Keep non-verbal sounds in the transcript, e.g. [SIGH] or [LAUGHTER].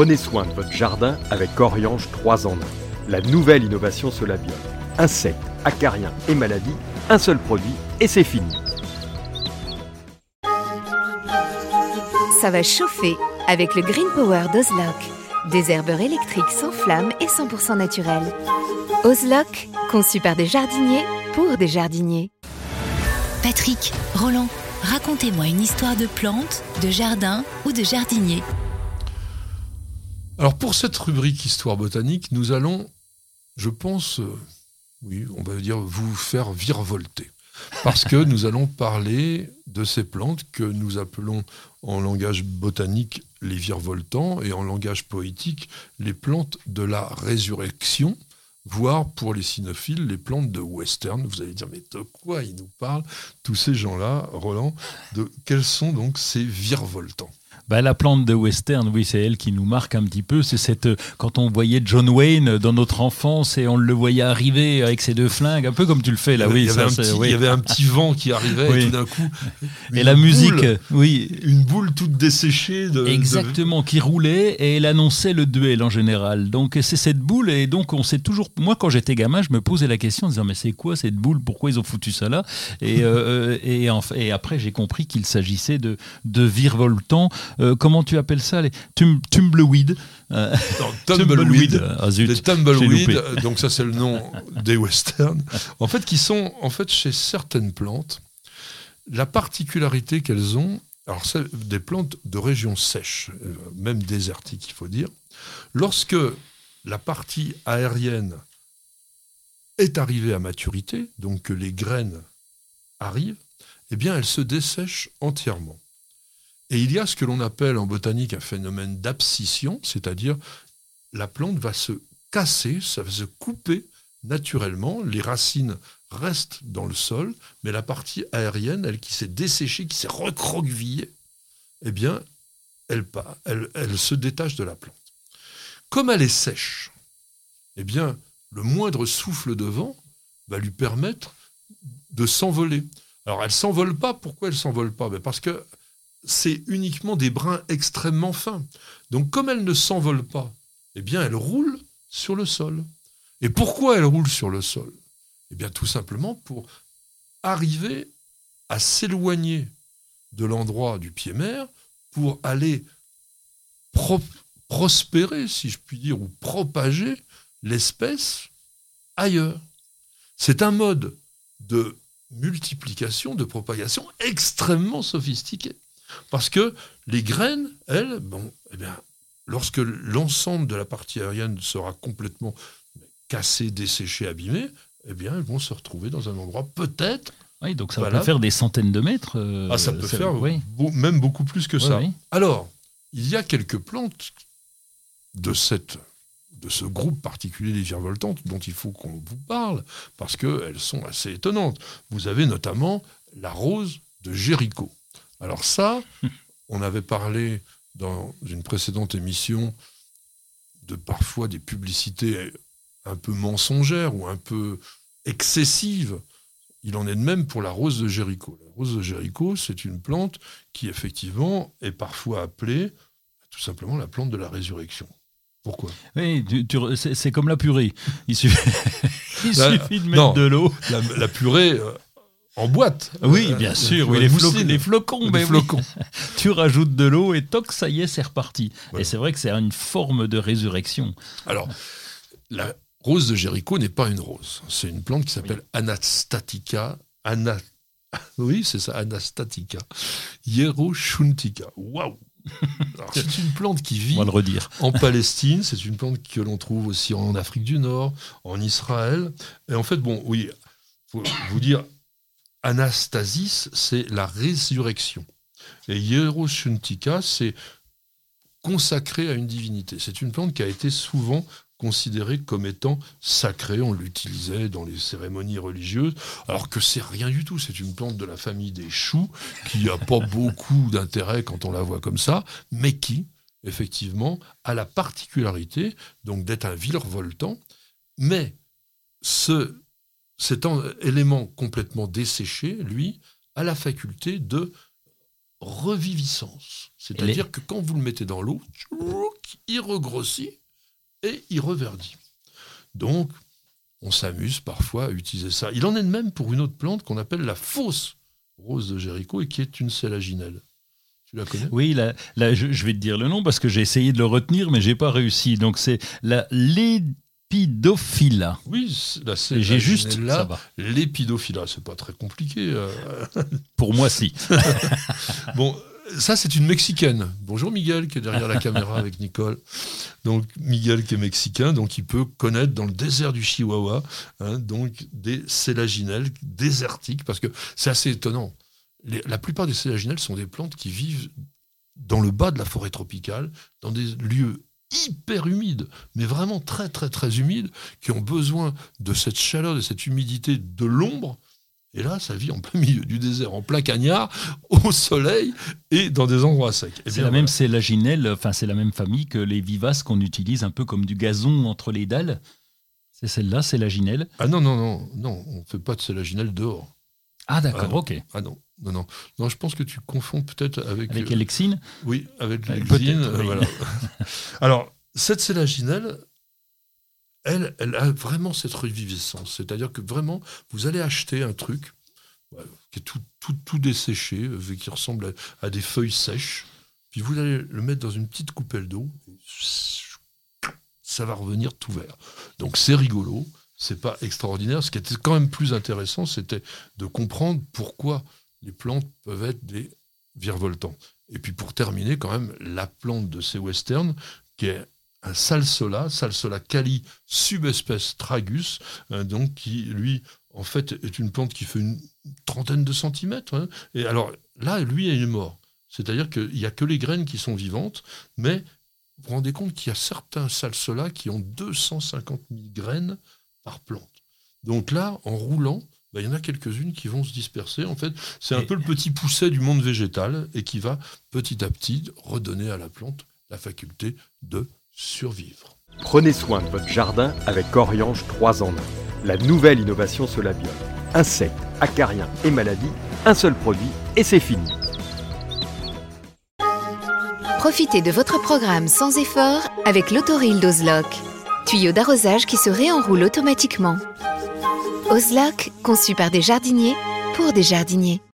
Prenez soin de votre jardin avec Oriange 3 en 1. La nouvelle innovation Solabiol. Insectes, acariens et maladies, un seul produit et c'est fini. Ça va chauffer avec le Green Power d'Ozlock. Des herbeurs électriques sans flamme et 100% naturels. Ozlock, conçu par des jardiniers pour des jardiniers. Patrick, Roland, racontez-moi une histoire de plantes, de jardin ou de jardinier. Alors pour cette rubrique Histoire botanique, nous allons, je pense, euh, oui, on va dire vous faire virevolter. Parce que nous allons parler de ces plantes que nous appelons en langage botanique les virevoltants et en langage poétique les plantes de la résurrection, voire pour les cynophiles les plantes de western. Vous allez dire, mais de quoi ils nous parlent, tous ces gens-là, Roland de, Quels sont donc ces virevoltants? Bah, la plante de western, oui, c'est elle qui nous marque un petit peu. C'est cette quand on voyait John Wayne dans notre enfance et on le voyait arriver avec ses deux flingues, un peu comme tu le fais là. Il oui, y, avait, un petit, il y avait un petit vent qui arrivait et tout d'un coup. Et la musique, oui, une boule toute desséchée. De, Exactement, qui roulait et elle annonçait le duel en général. Donc c'est cette boule et donc on sait toujours. Moi, quand j'étais gamin, je me posais la question en disant mais c'est quoi cette boule? Pourquoi ils ont foutu ça là? Et, euh, et, et, après j'ai compris qu'il s'agissait de de virevoltants euh, comment tu appelles ça Les tum tumbleweed euh, [LAUGHS] tumbleweed. Ah, les tumbleweed, donc ça c'est le nom [LAUGHS] des westerns. En fait, qui sont en fait chez certaines plantes, la particularité qu'elles ont, alors c'est des plantes de régions sèches, euh, même désertiques, il faut dire, lorsque la partie aérienne est arrivée à maturité, donc que les graines arrivent, eh bien, elles se dessèchent entièrement. Et il y a ce que l'on appelle en botanique un phénomène d'abscission, c'est-à-dire la plante va se casser, ça va se couper naturellement, les racines restent dans le sol, mais la partie aérienne, elle qui s'est desséchée, qui s'est recroquevillée, eh bien, elle, elle, se détache de la plante. Comme elle est sèche, eh bien, le moindre souffle de vent va lui permettre de s'envoler. Alors, elle ne s'envole pas. Pourquoi elle s'envole pas? Ben, Parce que c'est uniquement des brins extrêmement fins. Donc comme elle ne s'envole pas, eh bien elle roule sur le sol. Et pourquoi elle roule sur le sol? Eh bien tout simplement pour arriver à s'éloigner de l'endroit du pied-mer pour aller prospérer, si je puis dire, ou propager l'espèce ailleurs. C'est un mode de multiplication, de propagation extrêmement sophistiqué. Parce que les graines, elles, bon, eh bien, lorsque l'ensemble de la partie aérienne sera complètement cassé, desséché, abîmé, eh bien, elles vont se retrouver dans un endroit peut-être. Oui, donc ça peut faire des centaines de mètres. Euh, ah, ça peut faire même beaucoup plus que ça. Alors, il y a quelques plantes de cette de ce groupe particulier des virevoltantes dont il faut qu'on vous parle parce qu'elles sont assez étonnantes. Vous avez notamment la rose de Jéricho. Alors ça, [LAUGHS] on avait parlé dans une précédente émission de parfois des publicités un peu mensongères ou un peu excessives. Il en est de même pour la rose de Jéricho. La rose de Jéricho, c'est une plante qui effectivement est parfois appelée tout simplement la plante de la résurrection. Pourquoi? Oui, c'est comme la purée. Il suffit, [LAUGHS] de mettre de l'eau. La, purée, euh, en boîte. Oui, bien sûr, oui, les, flocons. Les flocons. [LAUGHS] tu rajoutes de l'eau et toc, ça y est, c'est reparti. Et c'est vrai que c'est une forme de résurrection. Alors, la rose de Jéricho n'est pas une rose. C'est une plante qui s'appelle Anastatica. [LAUGHS] Oui, c'est ça, Anastatica. Hieroshuntica. Waouh c'est une plante qui vit le redire. en Palestine, c'est une plante que l'on trouve aussi en Afrique du Nord, en Israël. Et en fait, bon, oui, faut vous dire, Anastasis, c'est la résurrection. Et Hieroshuntika, c'est consacré à une divinité. C'est une plante qui a été souvent considérée comme étant sacrée. On l'utilisait dans les cérémonies religieuses, alors que c'est rien du tout. C'est une plante de la famille des choux qui n'a pas [LAUGHS] beaucoup d'intérêt quand on la voit comme ça, mais qui, effectivement, a la particularité donc d'être un virevoltant. Mais ce cet élément complètement desséché, lui, a la faculté de reviviscence. C'est-à-dire que quand vous le mettez dans l'eau, il regrossit et il reverdit. Donc, on s'amuse parfois à utiliser ça. Il en est de même pour une autre plante qu'on appelle la fausse rose de Jéricho et qui est une sélaginelle. Tu la connais? Oui, là, je, vais te dire le nom parce que j'ai essayé de le retenir, mais j'ai pas réussi. Donc c'est la Lépidophila. Oui, j'ai juste là. Lépidophila, c'est pas très compliqué. Euh. [LAUGHS] Pour moi, si. [LAUGHS] bon, ça, c'est une Mexicaine. Bonjour Miguel, qui est derrière la caméra avec Nicole. Donc, Miguel qui est mexicain, donc il peut connaître dans le désert du Chihuahua hein, donc des sélaginelles désertiques, parce que c'est assez étonnant. la plupart des sélaginelles sont des plantes qui vivent dans le bas de la forêt tropicale, dans des lieux hyper humides, mais vraiment très très très humides, qui ont besoin de cette chaleur, de cette humidité, de l'ombre, et là, ça vit en plein milieu du désert, en plein cagnard, [LAUGHS] au soleil et dans des endroits secs. Eh c'est la même sélaginelle, enfin c'est la même famille que les vivaces qu'on utilise un peu comme du gazon entre les dalles. C'est celle-là, sélaginelle Ah non, non, non, non, on ne fait pas de sélaginelle dehors. Ah d'accord, ah ok. Ah non, non, non. Non, je pense que tu confonds peut-être avec... Avec euh, Oui, avec l'Elexine. voilà. [LAUGHS] Alors, cette sélaginelle, elle, elle a vraiment cette reviviscence. C'est-à-dire que vraiment, vous allez acheter un truc qui est tout, tout, tout desséché, euh, qui ressemble à, des feuilles sèches, puis vous allez le mettre dans une petite coupelle d'eau, ça va revenir tout vert. Donc c'est rigolo, c'est pas extraordinaire. Ce qui était quand même plus intéressant, c'était de comprendre pourquoi les plantes peuvent être des virevoltants. Et puis pour terminer, quand même, la plante de ces westerns, qui est un salsola, salsola cali subespèce tragus, euh, donc qui lui en fait est une plante qui fait une trentaine de centimètres. Hein. Et alors là, lui, il est mort. C'est-à-dire qu'il n'y a que les graines qui sont vivantes, mais vous vous rendez compte qu'il y a certains salsolas qui ont 250 000 graines par plante. Donc là, en roulant, bah, il y en a quelques-unes qui vont se disperser. En fait, c'est un peu le petit pousset du monde végétal et qui va petit à petit redonner à la plante la faculté de survivre. Prenez soin de votre jardin avec Coriange 3 en 1. La nouvelle innovation Solabium. Insectes, acariens et maladies, un seul produit et c'est fini. Profitez de votre programme sans effort avec l'autoril d'Ozlock. Tuyau d'arrosage qui se réenroule automatiquement. Ozlock, conçu par des jardiniers pour des jardiniers.